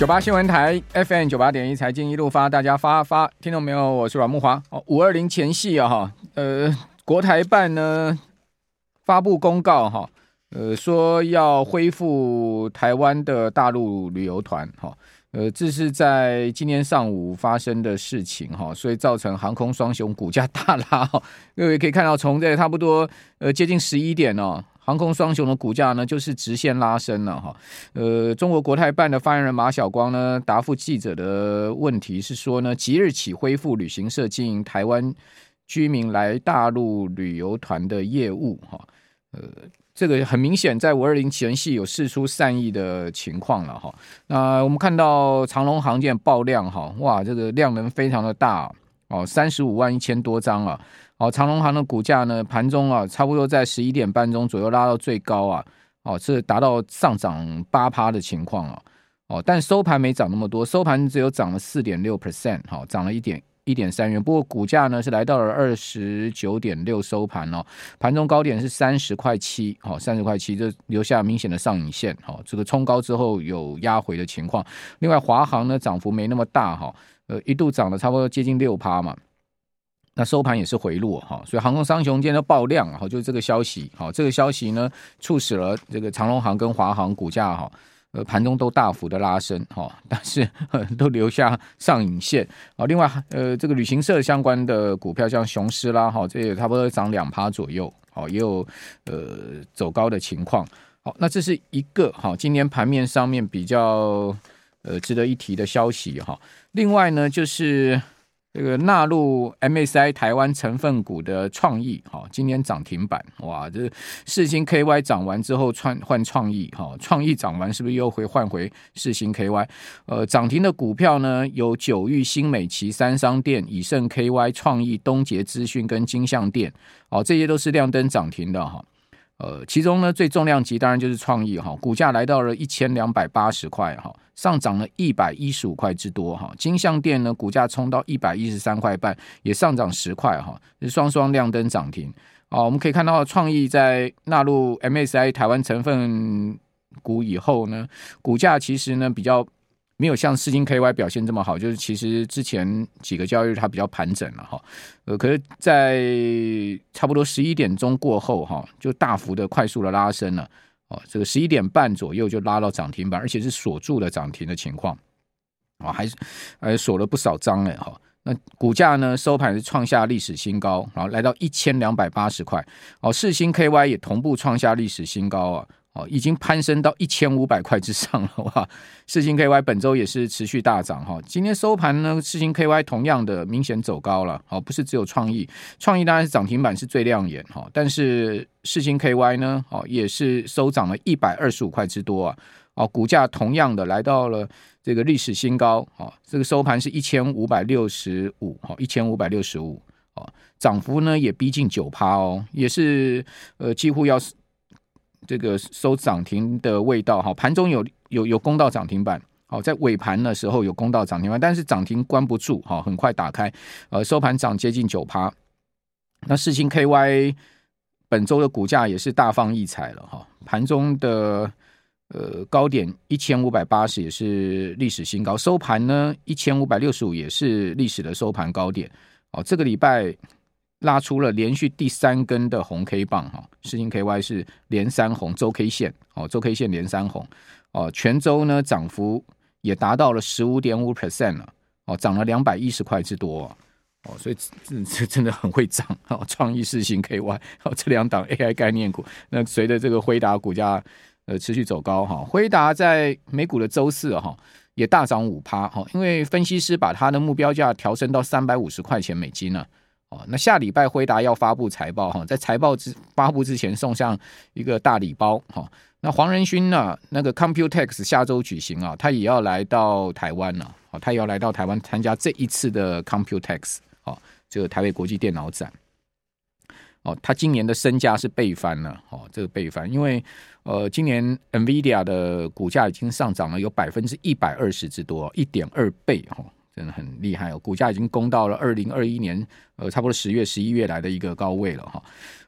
九八新闻台 FM 九八点一财经一路发，大家发发，听到没有？我是阮木华。哦，五二零前夕啊，哈，呃，国台办呢发布公告哈，呃，说要恢复台湾的大陆旅游团哈，呃，这是在今天上午发生的事情哈，所以造成航空双雄股价大拉哈，各位可以看到，从这差不多呃接近十一点哦。航空双雄的股价呢，就是直线拉升了哈。呃，中国国台办的发言人马晓光呢，答复记者的问题是说呢，即日起恢复旅行社经营台湾居民来大陆旅游团的业务哈。呃，这个很明显在五二零前夕有释出善意的情况了哈。那我们看到长龙航舰爆量哈，哇，这个量能非常的大哦，三十五万一千多张啊。哦，长隆行的股价呢，盘中啊，差不多在十一点半钟左右拉到最高啊，哦，是达到上涨八趴的情况啊，哦，但收盘没涨那么多，收盘只有涨了四点六 percent，好，涨了一点一点三元，不过股价呢是来到了二十九点六收盘哦，盘中高点是三十块七，好，三十块七，这留下明显的上影线，好，这个冲高之后有压回的情况，另外华航呢涨幅没那么大哈，呃，一度涨了差不多接近六趴嘛。那收盘也是回落哈，所以航空商雄今天都爆量哈，就是这个消息哈，这个消息呢促使了这个长荣航跟华航股价哈，呃盘中都大幅的拉升哈，但是 都留下上影线啊。另外呃这个旅行社相关的股票像雄狮啦哈，这也差不多涨两趴左右，好也有呃走高的情况。好，那这是一个哈，今天盘面上面比较呃值得一提的消息哈。另外呢就是。这个纳入 MSCI 台湾成分股的创意，哈，今天涨停板，哇，这四星 KY 涨完之后换换创意，哈，创意涨完是不是又会换回四星 KY？呃，涨停的股票呢，有九玉、新美奇、三商店、以盛 KY、创意、东杰资讯跟金像电，哦，这些都是亮灯涨停的，哈。呃，其中呢最重量级当然就是创意哈，股价来到了一千两百八十块哈，上涨了一百一十五块之多哈。金像电呢股价冲到一百一十三块半，也上涨十块哈，是双双亮灯涨停啊。我们可以看到创意在纳入 M S I 台湾成分股以后呢，股价其实呢比较。没有像世芯 KY 表现这么好，就是其实之前几个交易日它比较盘整了哈，呃，可是，在差不多十一点钟过后哈，就大幅的快速的拉升了。哦，这个十一点半左右就拉到涨停板，而且是锁住了涨停的情况。啊，还是还锁了不少张哎哈，那股价呢收盘是创下历史新高，然后来到一千两百八十块。哦，世芯 KY 也同步创下历史新高啊。哦，已经攀升到一千五百块之上了 哇！世芯 KY 本周也是持续大涨哈，今天收盘呢，世芯 KY 同样的明显走高了，哦，不是只有创意，创意当然是涨停板是最亮眼哈，但是世芯 KY 呢，哦，也是收涨了一百二十五块之多啊，哦，股价同样的来到了这个历史新高，哦，这个收盘是一千五百六十五，哈，一千五百六十五，哦，涨幅呢也逼近九趴哦，也是呃几乎要。这个收涨停的味道哈，盘中有有有攻到涨停板，好，在尾盘的时候有攻到涨停板，但是涨停关不住哈，很快打开，呃，收盘涨接近九趴。那世芯 KY 本周的股价也是大放异彩了哈，盘中的呃高点一千五百八十也是历史新高，收盘呢一千五百六十五也是历史的收盘高点，哦，这个礼拜。拉出了连续第三根的红 K 棒哈，世芯 KY 是连三红周 K 线哦，周 K 线连三红哦，全周呢涨幅也达到了十五点五 percent 了哦，涨了两百一十块之多哦，所以这 这真的很会涨哦，创意世芯 KY 哦，这两档 AI 概念股，那随着这个辉达股价呃持续走高哈，辉达在美股的周四哈也大涨五趴哈，因为分析师把它的目标价调升到三百五十块钱美金了。哦，那下礼拜辉达要发布财报哈，在财报之发布之前送上一个大礼包哈。那黄仁勋呢，那个 Computex 下周举行啊，他也要来到台湾了，哦，他也要来到台湾参加这一次的 Computex 哦，这个台北国际电脑展。哦，他今年的身价是倍翻了，哦，这个倍翻，因为呃，今年 NVIDIA 的股价已经上涨了有百分之一百二十之多，一点二倍哈。真的很厉害哦，股价已经攻到了二零二一年呃，差不多十月、十一月来的一个高位了哈。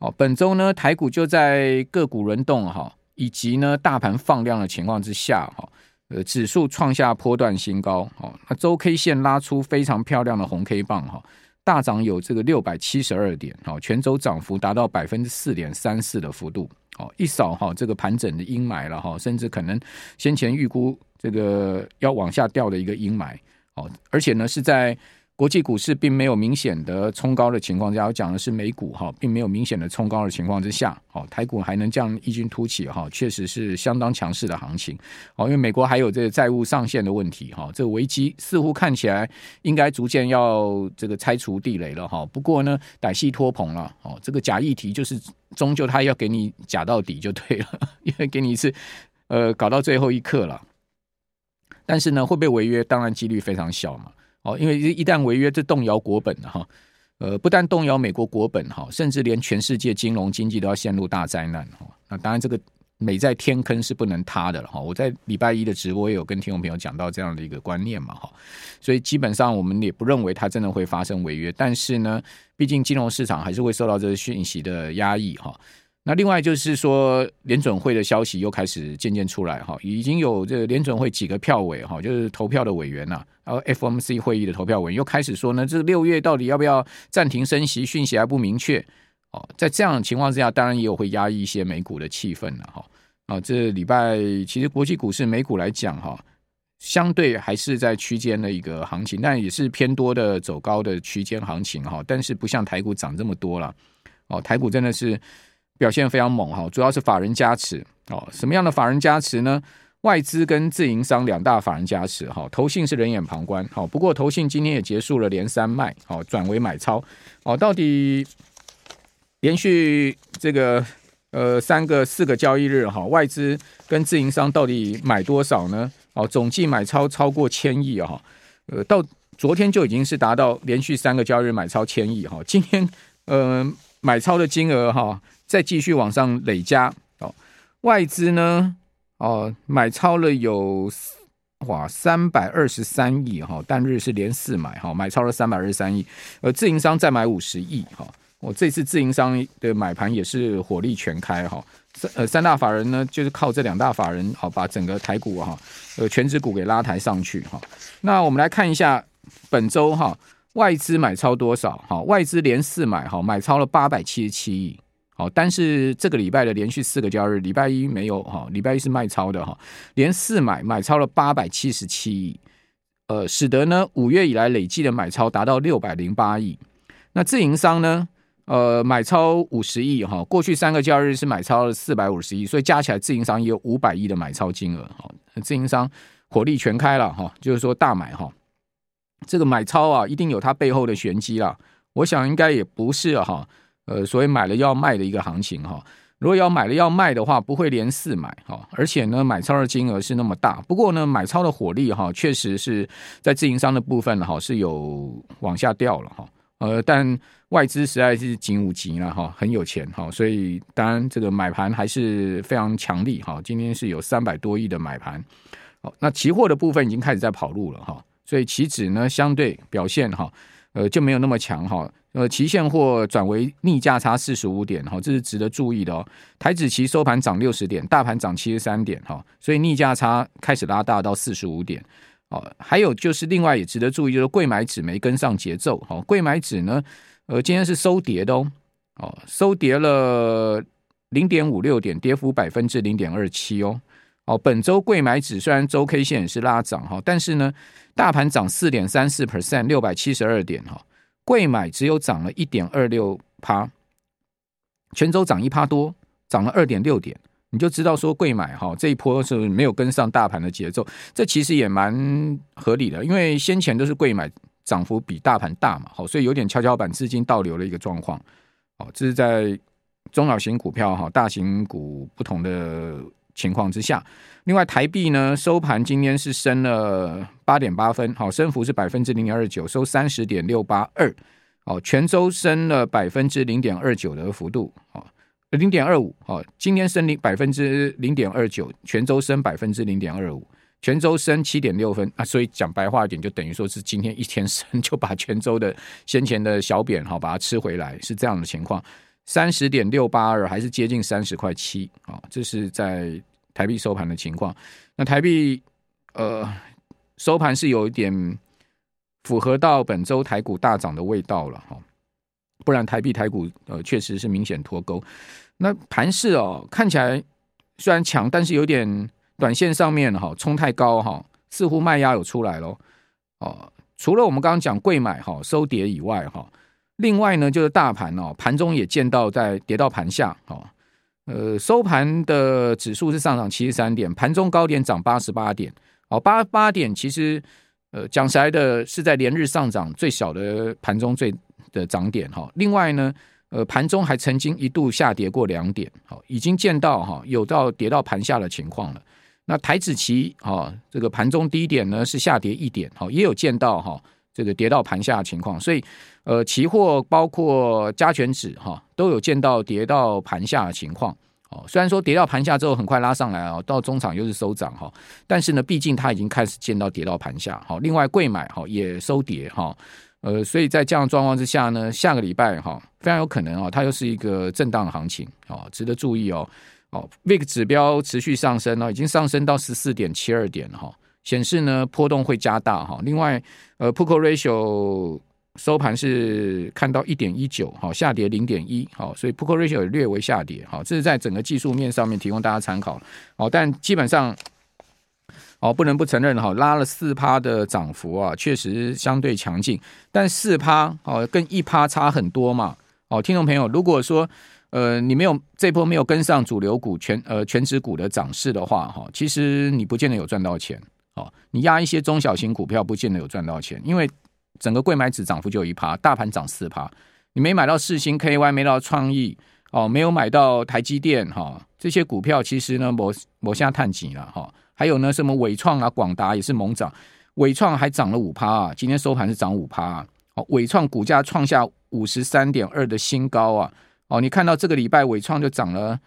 哦，本周呢，台股就在个股轮动哈，以及呢大盘放量的情况之下哈，呃，指数创下波段新高，哦，那周 K 线拉出非常漂亮的红 K 棒，哈，大涨有这个六百七十二点，哦，全周涨幅达到百分之四点三四的幅度，哦，一扫哈这个盘整的阴霾了，哈，甚至可能先前预估这个要往下掉的一个阴霾，哦，而且呢是在。国际股市并没有明显的冲高的情况下，我讲的是美股哈，并没有明显的冲高的情况之下，哦，台股还能这样异军突起哈，确实是相当强势的行情哦。因为美国还有这个债务上限的问题哈，这个危机似乎看起来应该逐渐要这个拆除地雷了哈。不过呢，歹戏拖棚了哦，这个假议题就是终究他要给你假到底就对了，因为给你一次呃搞到最后一刻了。但是呢，会不会违约？当然几率非常小嘛。哦，因为一旦违约，这动摇国本了哈，呃，不但动摇美国国本哈，甚至连全世界金融经济都要陷入大灾难哈。那当然，这个美在天坑是不能塌的了哈。我在礼拜一的直播也有跟听众朋友讲到这样的一个观念嘛哈，所以基本上我们也不认为它真的会发生违约，但是呢，毕竟金融市场还是会受到这个讯息的压抑哈。那另外就是说，联准会的消息又开始渐渐出来哈，已经有这个联准会几个票委哈，就是投票的委员呐，然后 FOMC 会议的投票委员又开始说呢，这六月到底要不要暂停升息，讯息还不明确哦。在这样的情况之下，当然也有会压抑一些美股的气氛了哈。啊，这礼拜其实国际股市美股来讲哈，相对还是在区间的一个行情，但也是偏多的走高的区间行情哈，但是不像台股涨这么多了哦，台股真的是。表现非常猛哈，主要是法人加持哦。什么样的法人加持呢？外资跟自营商两大法人加持哈，投信是冷眼旁观。好，不过投信今天也结束了连三卖，好转为买超。哦，到底连续这个呃三个四个交易日哈，外资跟自营商到底买多少呢？哦，总计买超超过千亿哈。呃，到昨天就已经是达到连续三个交易日买超千亿哈。今天呃买超的金额哈。再继续往上累加。哦，外资呢哦买超了有哇三百二十三亿哈，单日是连四买哈，买超了三百二十三亿，而自营商再买五十亿哈，我这次自营商的买盘也是火力全开哈，三呃三大法人呢就是靠这两大法人好把整个台股哈呃全值股给拉抬上去哈，那我们来看一下本周哈外资买超多少哈，外资连四买哈，买超了八百七十七亿。好，但是这个礼拜的连续四个交易日，礼拜一没有哈，礼拜一是卖超的哈，连四买买超了八百七十七亿，呃，使得呢五月以来累计的买超达到六百零八亿。那自营商呢，呃，买超五十亿哈，过去三个交易日是买超了四百五十亿，所以加起来自营商也有五百亿的买超金额哈，自营商火力全开了哈，就是说大买哈，这个买超啊，一定有它背后的玄机啦，我想应该也不是哈。呃，所以买了要卖的一个行情哈，如果要买了要卖的话，不会连四买哈，而且呢，买超的金额是那么大。不过呢，买超的火力哈，确实是在自营商的部分哈是有往下掉了哈。呃，但外资实在是紧五级了哈，很有钱哈，所以当然这个买盘还是非常强力哈。今天是有三百多亿的买盘，好，那期货的部分已经开始在跑路了哈，所以期指呢相对表现哈，呃就没有那么强哈。呃，期现货转为逆价差四十五点哈，这是值得注意的哦。台指期收盘涨六十点，大盘涨七十三点哈，所以逆价差开始拉大到四十五点哦。还有就是另外也值得注意，就是柜买指没跟上节奏哈。柜买指呢，呃，今天是收跌的哦，哦，收跌了零点五六点，跌幅百分之零点二七哦。哦，本周贵买指虽然周 K 线也是拉涨哈，但是呢，大盘涨四点三四 percent，六百七十二点哈。贵买只有涨了一点二六趴，全周涨一趴多，涨了二点六点，你就知道说贵买哈这一波是没有跟上大盘的节奏，这其实也蛮合理的，因为先前都是贵买涨幅比大盘大嘛，好，所以有点跷跷板资金倒流的一个状况，好，这是在中小型股票哈，大型股不同的。情况之下，另外台币呢收盘今天是升了八点八分，好，升幅是百分之零点二九，收三十点六八二，哦，全周升了百分之零点二九的幅度，哦，零点二五，哦，今天升零百分之零点二九，全周升百分之零点二五，全周升七点六分啊，所以讲白话一点，就等于说是今天一天升 就把全周的先前的小贬好把它吃回来，是这样的情况。三十点六八二，还是接近三十块七啊？这是在台币收盘的情况。那台币呃，收盘是有一点符合到本周台股大涨的味道了哈，不然台币台股呃确实是明显脱钩。那盘势哦看起来虽然强，但是有点短线上面哈冲太高哈，似乎卖压有出来咯。哦。除了我们刚刚讲贵买哈收跌以外哈，另外呢就是大盘哦盘中也见到在跌到盘下哈。呃，收盘的指数是上涨七十三点，盘中高点涨八十八点，哦，八八点其实，呃，讲起来的是在连日上涨最小的盘中最的涨点哈。另外呢，呃，盘中还曾经一度下跌过两点，好，已经见到哈有到跌到盘下的情况了。那台指期哈这个盘中低点呢是下跌一点，好，也有见到哈这个跌到盘下的情况，所以。呃，期货包括加权指哈，都有见到跌到盘下的情况。哦，虽然说跌到盘下之后很快拉上来啊，到中场又是收涨哈，但是呢，毕竟它已经开始见到跌到盘下。好，另外贵买哈也收跌哈。呃，所以在这样的状况之下呢，下个礼拜哈非常有可能啊，它又是一个震荡行情啊，值得注意哦。哦，VIX 指标持续上升哦，已经上升到十四点七二点哈，显示呢波动会加大哈。另外，呃，Put-Call Ratio。收盘是看到一点一九，好，下跌零点一，好，所以 Put-Call Ratio 略微下跌，好，这是在整个技术面上面提供大家参考，好，但基本上，哦，不能不承认哈，拉了四趴的涨幅啊，确实相对强劲，但四趴哦，跟一趴差很多嘛，哦，听众朋友，如果说呃你没有这波没有跟上主流股全呃全指股的涨势的话，哈，其实你不见得有赚到钱，哦，你压一些中小型股票不见得有赚到钱，因为。整个贵买指涨幅就一趴，大盘涨四趴，你没买到四星 KY，没到创意哦，没有买到台积电哈、哦，这些股票其实呢，我我现在探底了哈。还有呢，什么伟创啊、广达也是猛涨，伟创还涨了五趴啊，今天收盘是涨五趴啊。哦，伟创股价创下五十三点二的新高啊。哦，你看到这个礼拜伟创就涨了，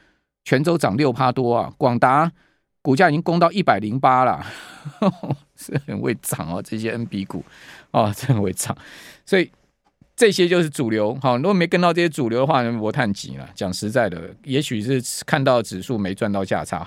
全周涨六趴多啊。广达股价已经攻到一百零八了，是很会涨哦，这些 NB 股。哦，这很会涨，所以这些就是主流。好，如果没跟到这些主流的话，我叹急了。讲实在的，也许是看到指数没赚到价差。